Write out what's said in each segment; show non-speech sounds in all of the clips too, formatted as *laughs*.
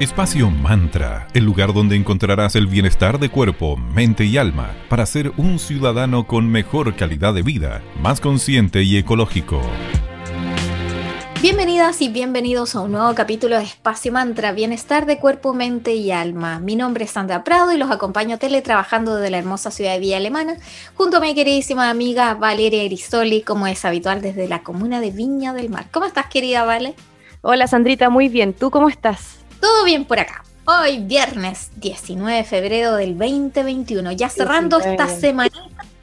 Espacio Mantra, el lugar donde encontrarás el bienestar de cuerpo, mente y alma para ser un ciudadano con mejor calidad de vida, más consciente y ecológico. Bienvenidas y bienvenidos a un nuevo capítulo de Espacio Mantra, Bienestar de Cuerpo, Mente y Alma. Mi nombre es Sandra Prado y los acompaño teletrabajando desde la hermosa ciudad de Villa Alemana, junto a mi queridísima amiga Valeria Erisoli, como es habitual desde la comuna de Viña del Mar. ¿Cómo estás, querida Vale? Hola, Sandrita, muy bien. ¿Tú cómo estás? Todo bien por acá. Hoy viernes 19 de febrero del 2021, ya cerrando esta semana.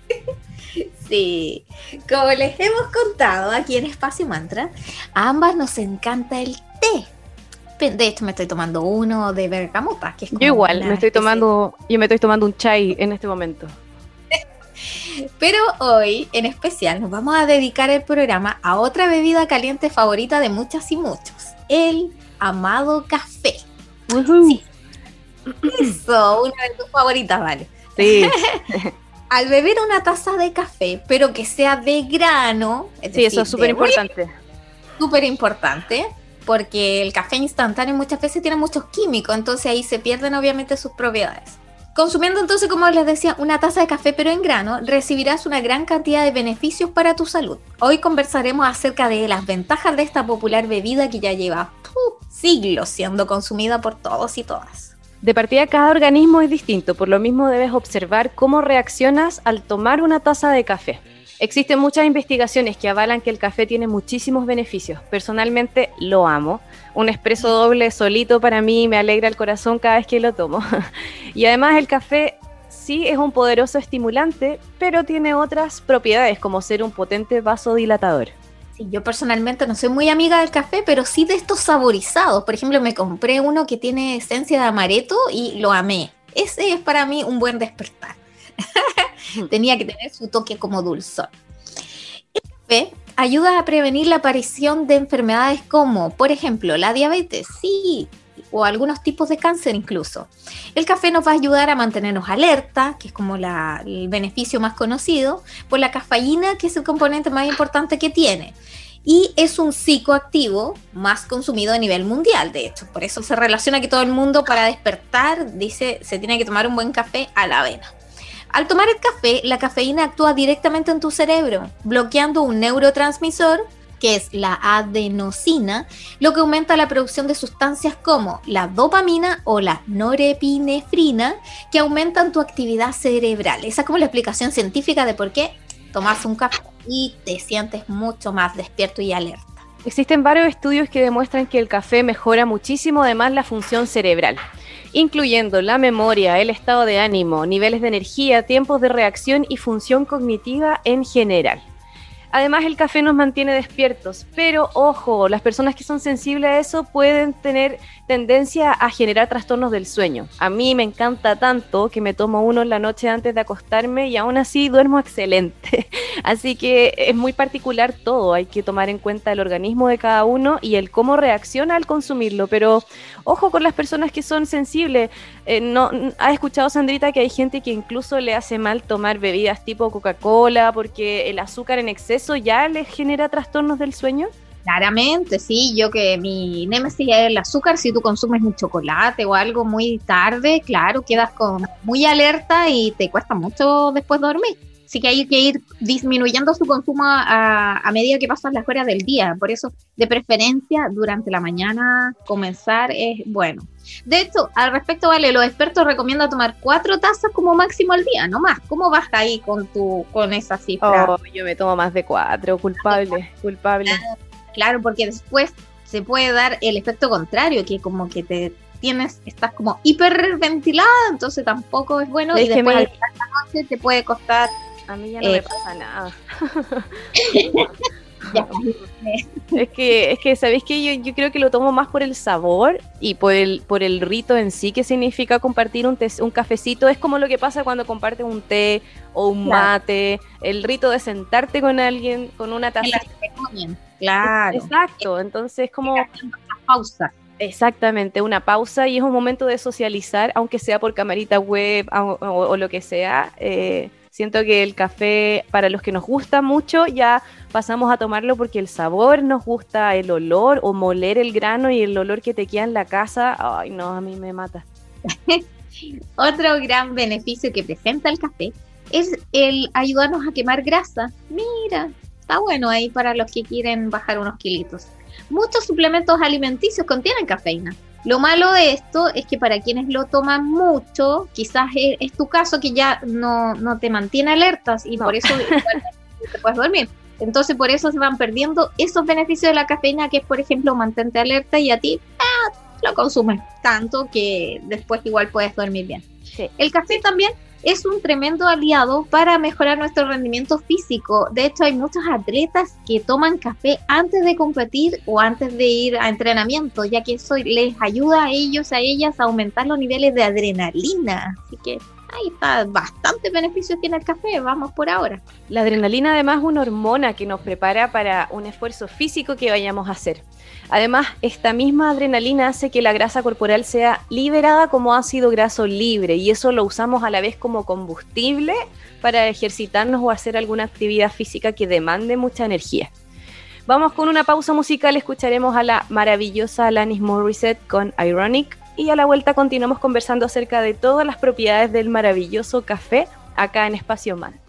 *laughs* sí, como les hemos contado aquí en Espacio Mantra, a ambas nos encanta el té. De hecho, me estoy tomando uno de bergamota, que es Yo igual, me estoy tomando, yo me estoy tomando un chai en este momento. *laughs* Pero hoy, en especial, nos vamos a dedicar el programa a otra bebida caliente favorita de muchas y muchos, el amado café. Sí. Eso, una de tus favoritas, vale. Sí. *laughs* Al beber una taza de café, pero que sea de grano. sí, eso es súper importante. Súper importante, porque el café instantáneo muchas veces tiene muchos químicos, entonces ahí se pierden obviamente sus propiedades. Consumiendo entonces, como les decía, una taza de café pero en grano, recibirás una gran cantidad de beneficios para tu salud. Hoy conversaremos acerca de las ventajas de esta popular bebida que ya lleva siglos siendo consumida por todos y todas. De partida, cada organismo es distinto, por lo mismo debes observar cómo reaccionas al tomar una taza de café. Existen muchas investigaciones que avalan que el café tiene muchísimos beneficios. Personalmente lo amo. Un espresso doble solito para mí me alegra el corazón cada vez que lo tomo. *laughs* y además el café sí es un poderoso estimulante, pero tiene otras propiedades como ser un potente vasodilatador. Sí, yo personalmente no soy muy amiga del café, pero sí de estos saborizados. Por ejemplo, me compré uno que tiene esencia de amaretto y lo amé. Ese es para mí un buen despertar. *laughs* Tenía que tener su toque como dulzor. El café ayuda a prevenir la aparición de enfermedades como, por ejemplo, la diabetes, sí, o algunos tipos de cáncer incluso. El café nos va a ayudar a mantenernos alerta, que es como el beneficio más conocido, por la cafeína, que es el componente más importante que tiene. Y es un psicoactivo más consumido a nivel mundial, de hecho. Por eso se relaciona que todo el mundo para despertar dice se tiene que tomar un buen café a la avena. Al tomar el café, la cafeína actúa directamente en tu cerebro, bloqueando un neurotransmisor que es la adenosina, lo que aumenta la producción de sustancias como la dopamina o la norepinefrina, que aumentan tu actividad cerebral. Esa es como la explicación científica de por qué tomas un café y te sientes mucho más despierto y alerta. Existen varios estudios que demuestran que el café mejora muchísimo además la función cerebral incluyendo la memoria, el estado de ánimo, niveles de energía, tiempos de reacción y función cognitiva en general. Además, el café nos mantiene despiertos, pero ojo, las personas que son sensibles a eso pueden tener tendencia a generar trastornos del sueño. A mí me encanta tanto que me tomo uno en la noche antes de acostarme y aún así duermo excelente. *laughs* Así que es muy particular todo, hay que tomar en cuenta el organismo de cada uno y el cómo reacciona al consumirlo. Pero ojo con las personas que son sensibles. Eh, no, ¿Has escuchado, Sandrita, que hay gente que incluso le hace mal tomar bebidas tipo Coca-Cola porque el azúcar en exceso ya les genera trastornos del sueño? Claramente, sí, yo que mi némesis es el azúcar, si tú consumes un chocolate o algo muy tarde, claro, quedas con muy alerta y te cuesta mucho después dormir. Así que hay que ir disminuyendo su consumo a, a, medida que pasan las horas del día. Por eso, de preferencia, durante la mañana comenzar es bueno. De hecho, al respecto, vale, los expertos recomiendan tomar cuatro tazas como máximo al día, no más. ¿Cómo vas ahí con tu con esa cifra? Oh, yo me tomo más de cuatro, culpable, culpable claro, porque después se puede dar el efecto contrario, que como que te tienes, estás como hiperventilada, entonces tampoco es bueno y después al la noche te puede costar. A mí ya no me eh, pasa nada. *laughs* es que, es que sabéis que yo, yo, creo que lo tomo más por el sabor y por el, por el rito en sí que significa compartir un, un cafecito. Es como lo que pasa cuando compartes un té o un mate, el rito de sentarte con alguien con una taza. Claro. Exacto, entonces como... Una pausa. Exactamente, una pausa y es un momento de socializar, aunque sea por camarita web o, lo que sea. Eh, Siento que el café, para los que nos gusta mucho, ya pasamos a tomarlo porque el sabor nos gusta, el olor o moler el grano y el olor que te queda en la casa. Ay, no, a mí me mata. *laughs* Otro gran beneficio que presenta el café es el ayudarnos a quemar grasa. Mira, está bueno ahí para los que quieren bajar unos kilitos. Muchos suplementos alimenticios contienen cafeína. Lo malo de esto es que para quienes lo toman mucho, quizás es, tu caso que ya no, te mantiene alertas y por eso *laughs* te puedes dormir. Entonces por eso se van perdiendo esos beneficios de la cafeína que es, por ejemplo, mantente alerta y a ti ah, lo consumes tanto que después igual puedes dormir bien. El café también es un tremendo aliado para mejorar nuestro rendimiento físico. De hecho, hay muchos atletas que toman café antes de competir o antes de ir a entrenamiento, ya que eso les ayuda a ellos, a ellas, a aumentar los niveles de adrenalina. Así que ahí está, bastante beneficios tiene el café, vamos por ahora. La adrenalina además es una hormona que nos prepara para un esfuerzo físico que vayamos a hacer. Además, esta misma adrenalina hace que la grasa corporal sea liberada como ácido graso libre y eso lo usamos a la vez como combustible para ejercitarnos o hacer alguna actividad física que demande mucha energía. Vamos con una pausa musical, escucharemos a la maravillosa Alanis Morissette con Ironic y a la vuelta continuamos conversando acerca de todas las propiedades del maravilloso café acá en Espacio Mantra.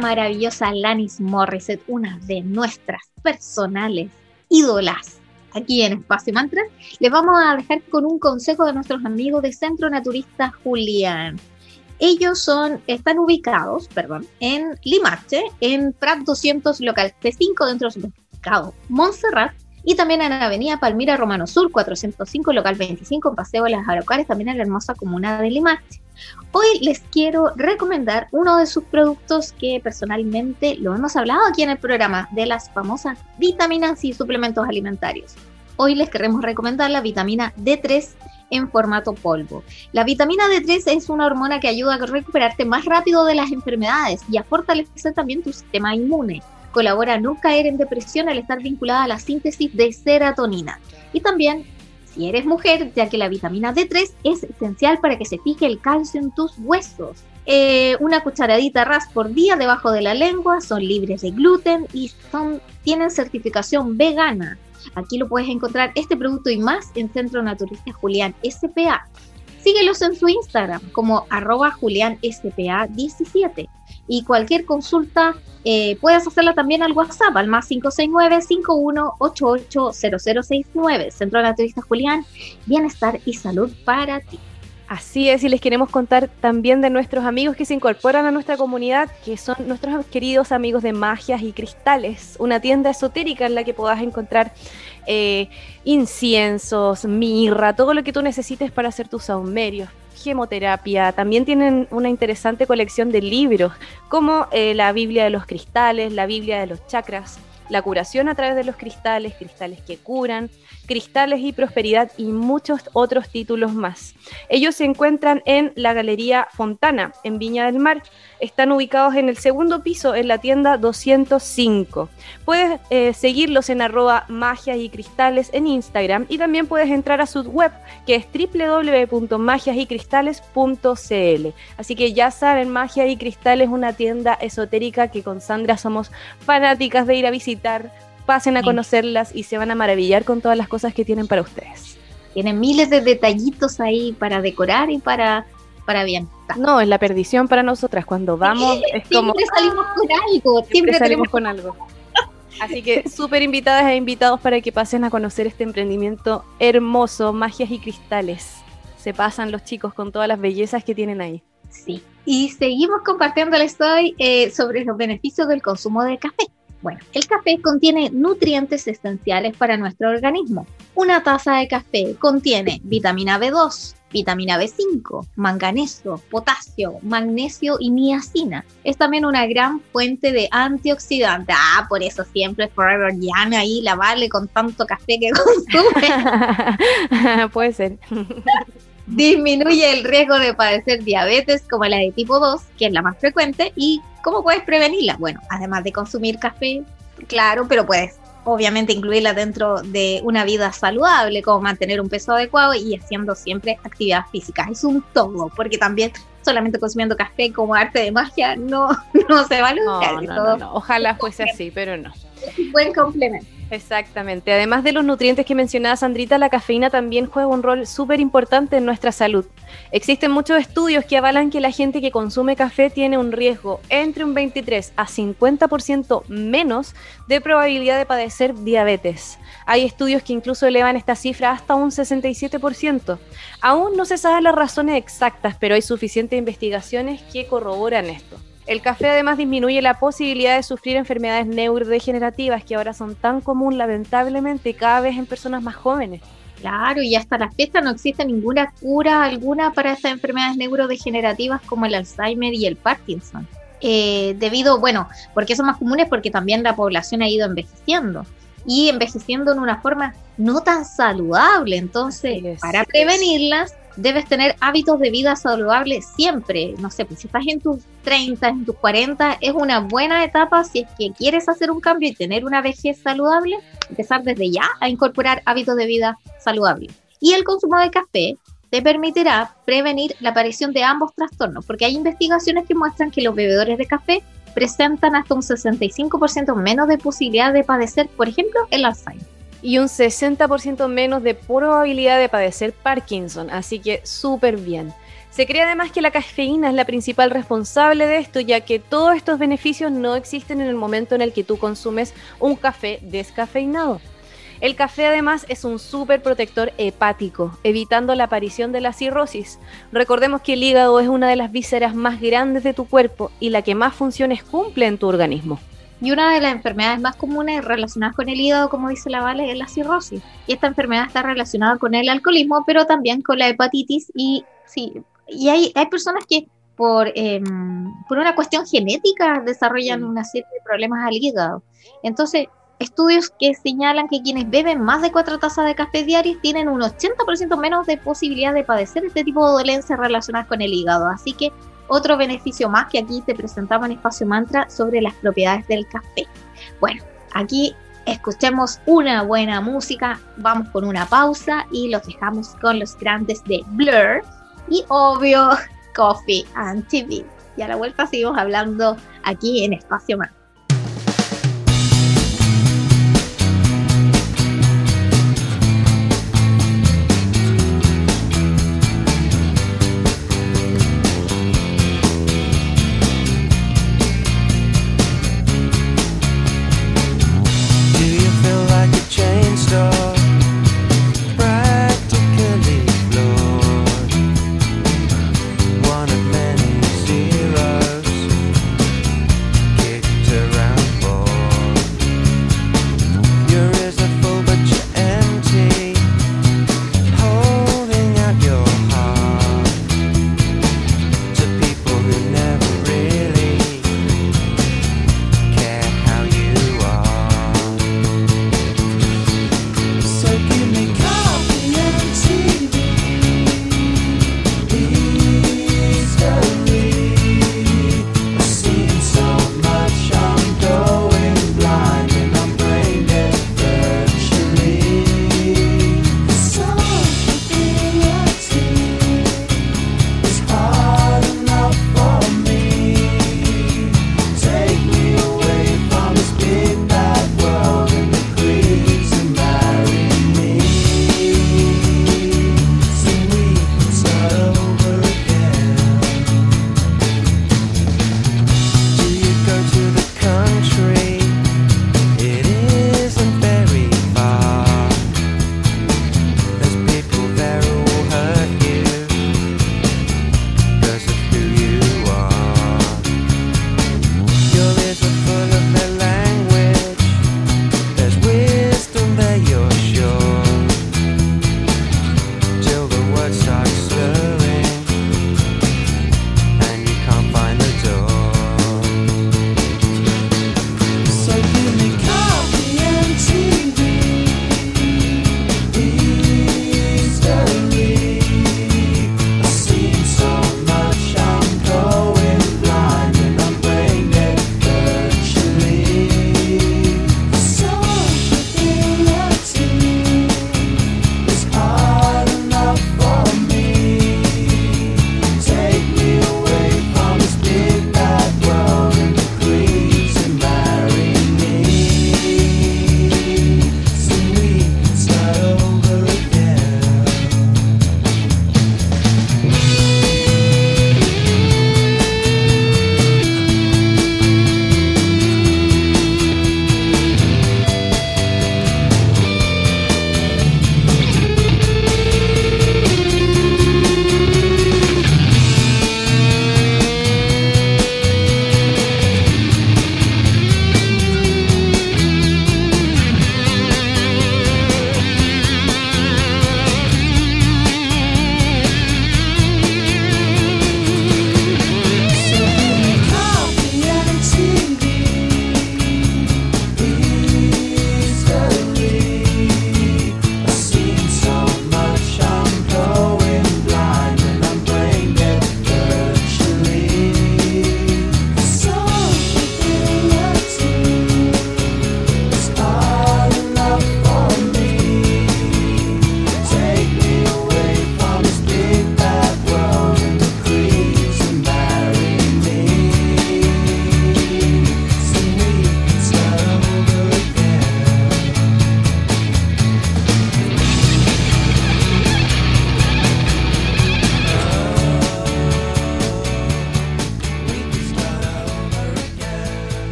Maravillosa Lanis Morissette, una de nuestras personales ídolas aquí en Espacio Mantra, les vamos a dejar con un consejo de nuestros amigos de Centro Naturista Julián. Ellos son, están ubicados, perdón, en Limache, en Prat 200 local C5 dentro del mercado Montserrat y también en la avenida Palmira Romano Sur 405 local 25 en Paseo de las Araucares, también en la hermosa comuna de Limache. Hoy les quiero recomendar uno de sus productos que personalmente lo hemos hablado aquí en el programa de las famosas vitaminas y suplementos alimentarios. Hoy les queremos recomendar la vitamina D3 en formato polvo. La vitamina D3 es una hormona que ayuda a recuperarte más rápido de las enfermedades y a fortalecer también tu sistema inmune. Colabora a no caer en depresión al estar vinculada a la síntesis de serotonina. Y también si eres mujer, ya que la vitamina D3 es esencial para que se fije el calcio en tus huesos. Eh, una cucharadita ras por día debajo de la lengua, son libres de gluten y son, tienen certificación vegana. Aquí lo puedes encontrar este producto y más en Centro Naturista Julián SPA. Síguelos en su Instagram como arroba julianspa17 y cualquier consulta eh, puedes hacerla también al WhatsApp al más 569-5188-0069. Centro Naturista Julián, bienestar y salud para ti. Así es, y les queremos contar también de nuestros amigos que se incorporan a nuestra comunidad, que son nuestros queridos amigos de Magias y Cristales, una tienda esotérica en la que puedas encontrar eh, inciensos, mirra, todo lo que tú necesites para hacer tus saumerios, gemoterapia. También tienen una interesante colección de libros, como eh, la Biblia de los cristales, la Biblia de los chakras, la curación a través de los cristales, cristales que curan, cristales y prosperidad y muchos otros títulos más. Ellos se encuentran en la Galería Fontana, en Viña del Mar. Están ubicados en el segundo piso, en la tienda 205. Puedes eh, seguirlos en arroba magia y cristales en Instagram y también puedes entrar a su web que es www.magiasycristales.cl. Así que ya saben, Magia y Cristales es una tienda esotérica que con Sandra somos fanáticas de ir a visitar pasen a conocerlas y se van a maravillar con todas las cosas que tienen para ustedes. Tienen miles de detallitos ahí para decorar y para, para bien. No, es la perdición para nosotras. Cuando vamos, es como. Siempre salimos con algo. Siempre, salimos con algo. Así que *laughs* súper invitadas e invitados para que pasen a conocer este emprendimiento hermoso, magias y cristales. Se pasan los chicos con todas las bellezas que tienen ahí. Sí. Y seguimos compartiéndoles hoy eh, sobre los beneficios del consumo de café. Bueno, el café contiene nutrientes esenciales para nuestro organismo. Una taza de café contiene vitamina B2, vitamina B5, manganeso, potasio, magnesio y niacina. Es también una gran fuente de antioxidantes. Ah, por eso siempre Forever Young ahí la vale con tanto café que consume. *laughs* Puede ser. *laughs* Disminuye el riesgo de padecer diabetes como la de tipo 2, que es la más frecuente, y ¿Cómo puedes prevenirla? Bueno, además de consumir café, claro, pero puedes obviamente incluirla dentro de una vida saludable, como mantener un peso adecuado y haciendo siempre actividad física. Es un todo, porque también solamente consumiendo café como arte de magia no, *laughs* no se va a lograr. No, no, Ojalá fuese así, pero no. Buen complemento. Exactamente. Además de los nutrientes que mencionaba Sandrita, la cafeína también juega un rol súper importante en nuestra salud. Existen muchos estudios que avalan que la gente que consume café tiene un riesgo entre un 23 a 50% menos de probabilidad de padecer diabetes. Hay estudios que incluso elevan esta cifra hasta un 67%. Aún no se saben las razones exactas, pero hay suficientes investigaciones que corroboran esto. El café además disminuye la posibilidad de sufrir enfermedades neurodegenerativas que ahora son tan común lamentablemente cada vez en personas más jóvenes. Claro, y hasta la fecha no existe ninguna cura alguna para estas enfermedades neurodegenerativas como el Alzheimer y el Parkinson. Eh, debido, bueno, porque son más comunes porque también la población ha ido envejeciendo y envejeciendo en una forma no tan saludable. Entonces, para prevenirlas, debes tener hábitos de vida saludables siempre. No sé, pues si estás en tus 30, en tus 40, es una buena etapa si es que quieres hacer un cambio y tener una vejez saludable, empezar desde ya a incorporar hábitos de vida saludables. Y el consumo de café te permitirá prevenir la aparición de ambos trastornos, porque hay investigaciones que muestran que los bebedores de café presentan hasta un 65% menos de posibilidad de padecer, por ejemplo, el Alzheimer y un 60% menos de probabilidad de padecer Parkinson, así que súper bien. Se cree además que la cafeína es la principal responsable de esto, ya que todos estos beneficios no existen en el momento en el que tú consumes un café descafeinado. El café además es un súper protector hepático, evitando la aparición de la cirrosis. Recordemos que el hígado es una de las vísceras más grandes de tu cuerpo y la que más funciones cumple en tu organismo. Y una de las enfermedades más comunes relacionadas con el hígado, como dice la Vale, es la cirrosis. Y esta enfermedad está relacionada con el alcoholismo, pero también con la hepatitis. Y sí, y hay, hay personas que por, em, por una cuestión genética desarrollan una serie de problemas al hígado. Entonces, estudios que señalan que quienes beben más de cuatro tazas de café diarias tienen un 80% menos de posibilidad de padecer este tipo de dolencias relacionadas con el hígado. Así que otro beneficio más que aquí te presentaba en Espacio Mantra sobre las propiedades del café. Bueno, aquí escuchemos una buena música, vamos con una pausa y los dejamos con los grandes de Blur y obvio Coffee and TV. Y a la vuelta seguimos hablando aquí en Espacio Mantra.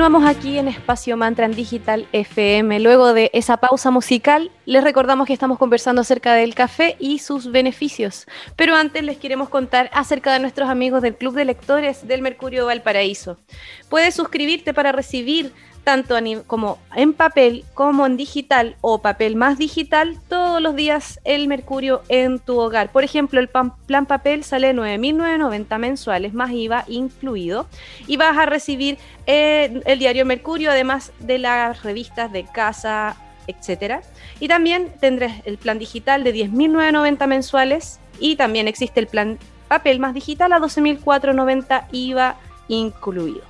Continuamos aquí en Espacio Mantra en Digital FM. Luego de esa pausa musical, les recordamos que estamos conversando acerca del café y sus beneficios. Pero antes les queremos contar acerca de nuestros amigos del Club de Lectores del Mercurio Valparaíso. Puedes suscribirte para recibir tanto como en papel como en digital o papel más digital, todos los días el mercurio en tu hogar. Por ejemplo, el plan papel sale 9.990 mensuales más IVA incluido y vas a recibir eh, el diario Mercurio, además de las revistas de casa, etcétera. Y también tendrás el plan digital de 10.990 mensuales y también existe el plan papel más digital a 12.490 IVA incluido.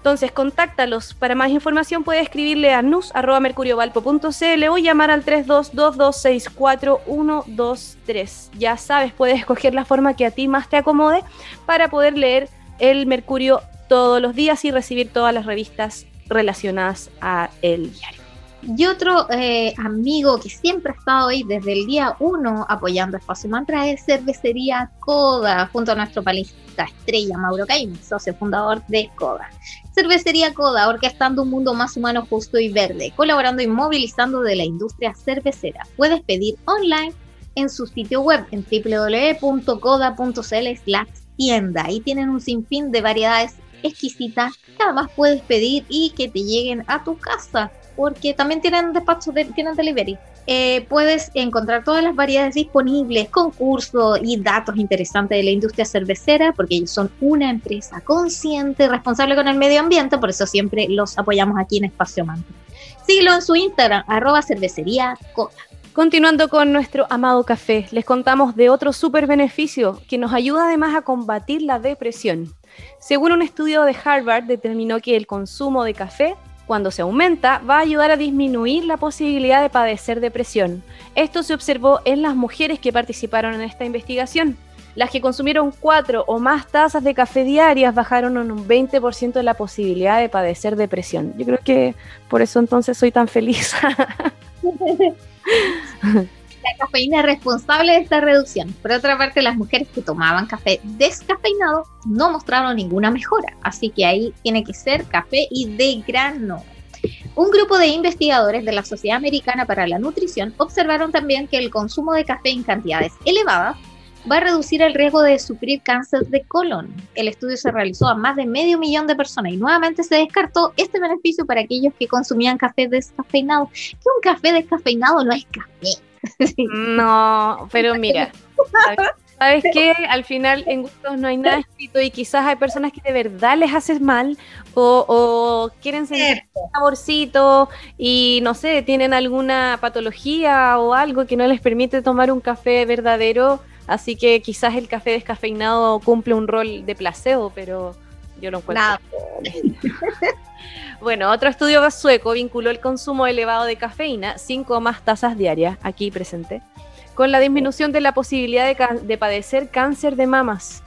Entonces, contáctalos. Para más información puedes escribirle a nus.mercuriovalpo.cl o llamar al 322264123. Ya sabes, puedes escoger la forma que a ti más te acomode para poder leer el Mercurio todos los días y recibir todas las revistas relacionadas a diario. Y otro eh, amigo que siempre ha estado ahí desde el día 1 apoyando Espacio Mantra es Cervecería Coda, junto a nuestro palista estrella Mauro Caim, socio fundador de Coda. Cervecería Coda, orquestando un mundo más humano, justo y verde, colaborando y movilizando de la industria cervecera. Puedes pedir online en su sitio web en www.coda.cl tienda. Ahí tienen un sinfín de variedades exquisitas que además puedes pedir y que te lleguen a tu casa porque también tienen despacho, de, tienen delivery. Eh, puedes encontrar todas las variedades disponibles, concursos y datos interesantes de la industria cervecera, porque ellos son una empresa consciente, responsable con el medio ambiente, por eso siempre los apoyamos aquí en Espacio Mantra. Síguelo en su Instagram, arroba cervecería. Continuando con nuestro amado café, les contamos de otro super beneficio que nos ayuda además a combatir la depresión. Según un estudio de Harvard, determinó que el consumo de café cuando se aumenta, va a ayudar a disminuir la posibilidad de padecer depresión. Esto se observó en las mujeres que participaron en esta investigación. Las que consumieron cuatro o más tazas de café diarias bajaron en un 20% de la posibilidad de padecer depresión. Yo creo que por eso entonces soy tan feliz. *laughs* cafeína es responsable de esta reducción. Por otra parte, las mujeres que tomaban café descafeinado no mostraron ninguna mejora, así que ahí tiene que ser café y de grano. Un grupo de investigadores de la Sociedad Americana para la Nutrición observaron también que el consumo de café en cantidades elevadas va a reducir el riesgo de sufrir cáncer de colon. El estudio se realizó a más de medio millón de personas y nuevamente se descartó este beneficio para aquellos que consumían café descafeinado. Que un café descafeinado no es café, *laughs* No, pero mira, ¿sabes qué? Al final en gustos no hay nada escrito y quizás hay personas que de verdad les haces mal o, quieren sentir un saborcito y no sé, tienen alguna patología o algo que no les permite tomar un café verdadero, así que quizás el café descafeinado cumple un rol de placebo, pero yo no encuentro. *laughs* Bueno, otro estudio sueco vinculó el consumo elevado de cafeína, 5 o más tazas diarias, aquí presente, con la disminución de la posibilidad de, padecer cáncer de mamas.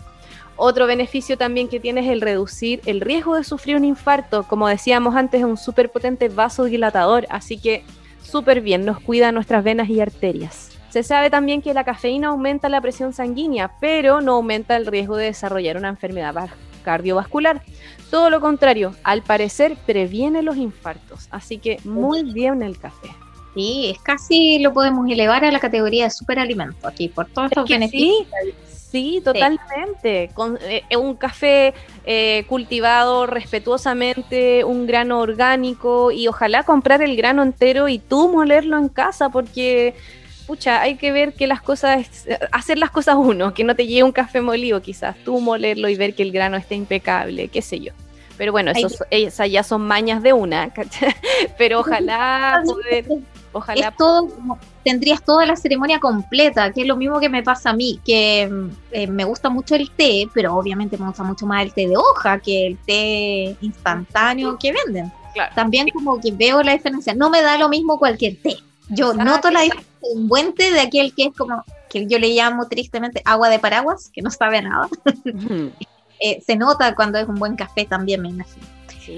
Otro beneficio también que tiene es el reducir el riesgo de sufrir un infarto. Como decíamos antes, es un súper potente vasodilatador, así que súper bien, nos cuida nuestras venas y arterias. Se sabe también que la cafeína aumenta la presión sanguínea, pero no aumenta el riesgo de desarrollar una enfermedad cardiovascular. Todo lo contrario, al parecer previene los infartos. Así que muy bien el café. Sí, es casi lo podemos elevar a la categoría de superalimento aquí por todos estos beneficios. Sí, totalmente. Con, eh, un café eh, cultivado respetuosamente, un grano orgánico y ojalá comprar el grano entero y tú molerlo en casa porque pucha, hay que ver que las cosas, hacer las cosas uno, que no te lleve un café molido quizás, tú molerlo y ver que el grano esté impecable, qué sé yo. Pero bueno, esos, esas ya son mañas de una, *laughs* pero ojalá poder, ojalá... todo, tendrías toda la ceremonia completa, que es lo mismo que me pasa a mí, que eh, me gusta mucho el té, pero obviamente me gusta mucho más el té de hoja que el té instantáneo que venden. También como que veo la diferencia, no me da lo mismo cualquier té. Yo noto la diferencia un buen té de aquel que es como, que yo le llamo tristemente agua de paraguas, que no sabe a nada. *laughs* Eh, se nota cuando es un buen café también, me imagino.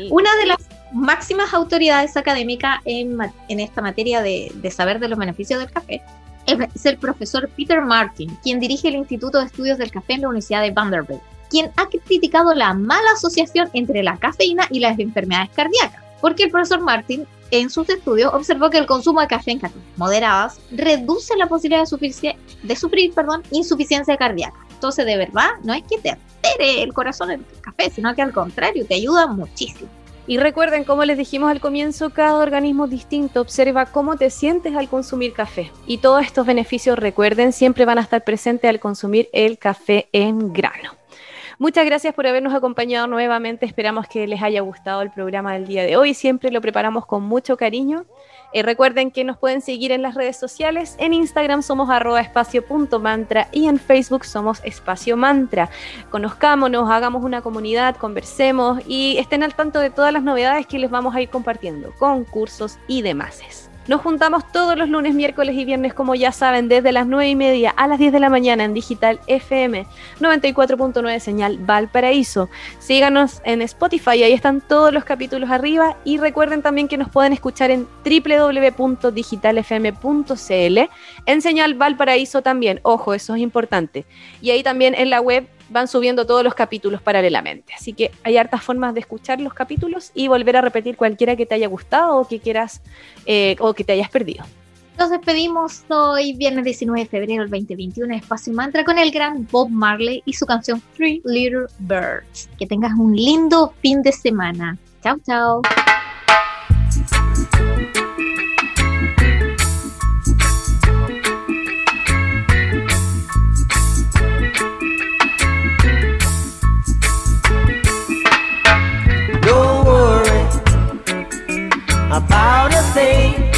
Una de las máximas autoridades académicas en, en esta materia de, de, saber de los beneficios del café es el profesor Peter Martin, quien dirige el Instituto de Estudios del Café en la Universidad de Vanderbilt quien ha criticado la mala asociación entre la cafeína y las enfermedades cardíacas, porque el profesor Martin en sus estudios observó que el consumo de café en cantidades moderadas reduce la posibilidad de sufrir, insuficiencia cardíaca. Entonces, de verdad, no es que te altere el corazón el café, sino que al contrario, te ayuda muchísimo. Y recuerden, como les dijimos al comienzo, cada organismo distinto. Observa cómo te sientes al consumir café. Y todos estos beneficios, recuerden, siempre van a estar presentes al consumir el café en grano. Muchas gracias por habernos acompañado nuevamente. Esperamos que les haya gustado el programa del día de hoy. Siempre lo preparamos con mucho cariño. Eh, recuerden que nos pueden seguir en las redes sociales. En Instagram somos arroba espacio.mantra y en Facebook somos espacio mantra. Conozcámonos, hagamos una comunidad, conversemos y estén al tanto de todas las novedades que les vamos a ir compartiendo, concursos y demás. Nos juntamos todos los lunes, miércoles y viernes, como ya saben, desde las 9 y media a las 10 de la mañana en Digital FM 94.9 señal Valparaíso. Síganos en Spotify, ahí están todos los capítulos arriba. Y recuerden también que nos pueden escuchar en www.digitalfm.cl en señal Valparaíso también. Ojo, eso es importante. Y ahí también en la web van subiendo todos los capítulos paralelamente. Así que hay hartas formas de escuchar los capítulos y volver a repetir cualquiera que te haya gustado o que quieras eh, o que te hayas perdido. Nos despedimos hoy, viernes 19 de febrero del 2021, Espacio Mantra, con el gran Bob Marley y su canción Three Little Birds. Que tengas un lindo fin de semana. Chao, chao. About a thing.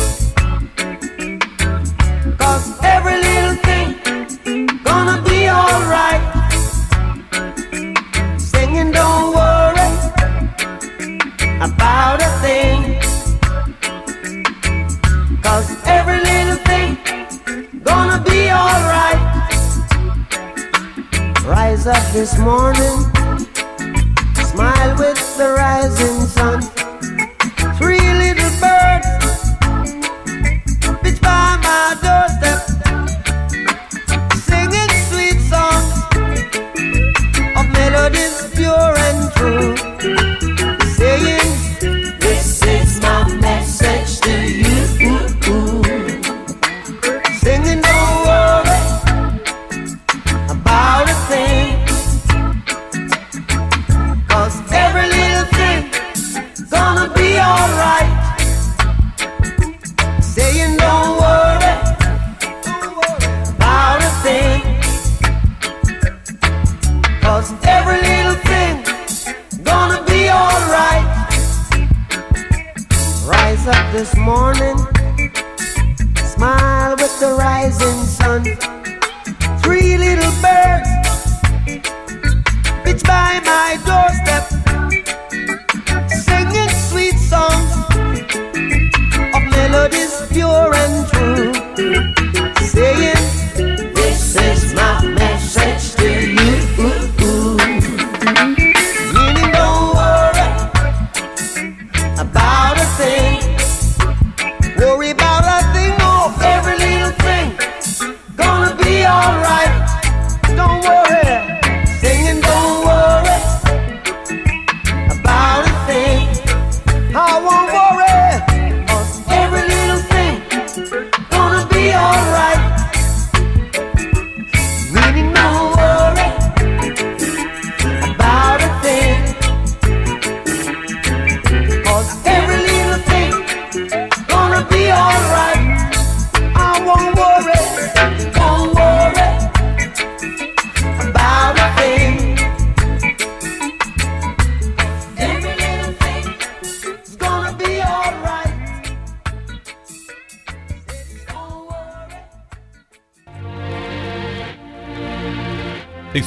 Cause every little thing gonna be alright. Singing, don't worry about a thing. Cause every little thing gonna be alright. Rise up this morning,